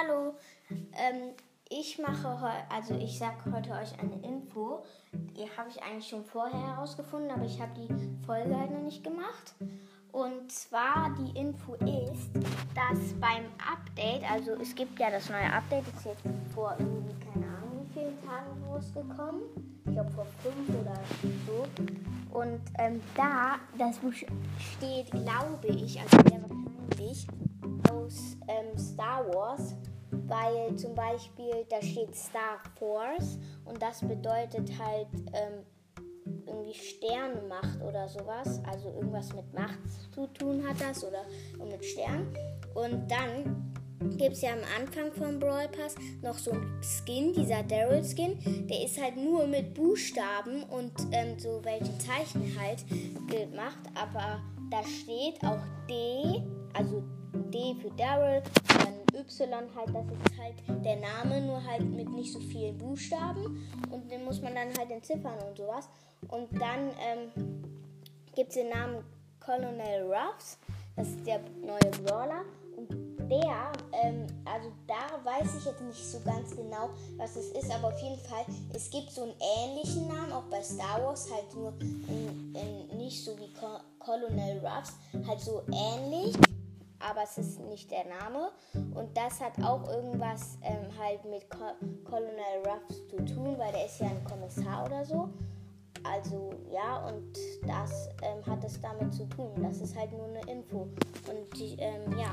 Hallo, ähm, ich mache heute, also ich sage heute euch eine Info. Die habe ich eigentlich schon vorher herausgefunden, aber ich habe die Folge halt noch nicht gemacht. Und zwar die Info ist, dass beim Update, also es gibt ja das neue Update, das ist jetzt vor irgendwie, keine Ahnung wie vielen Tagen rausgekommen. Ich glaube vor fünf oder so. Und ähm, da, das steht, glaube ich, also sehr wahrscheinlich, aus ähm, Star Wars, weil zum Beispiel da steht Star Force und das bedeutet halt ähm, irgendwie Sternenmacht oder sowas. Also irgendwas mit Macht zu tun hat das oder mit Sternen. Und dann gibt es ja am Anfang vom Brawl Pass noch so einen Skin, dieser Daryl Skin. Der ist halt nur mit Buchstaben und ähm, so welche Zeichen halt gemacht. Aber da steht auch D, also D für Daryl, dann Y halt, das ist halt der Name, nur halt mit nicht so vielen Buchstaben. Und den muss man dann halt entziffern und sowas. Und dann ähm, gibt es den Namen Colonel Ruffs, das ist der neue Brawler. Und der, ähm, also da weiß ich jetzt nicht so ganz genau, was es ist, aber auf jeden Fall, es gibt so einen ähnlichen Namen, auch bei Star Wars, halt nur in, in, nicht so wie Co Colonel Ruffs, halt so ähnlich aber es ist nicht der Name. Und das hat auch irgendwas ähm, halt mit Co Colonel Ruffs zu tun, weil der ist ja ein Kommissar oder so. Also ja, und das ähm, hat es damit zu tun. Das ist halt nur eine Info. Und ähm, ja.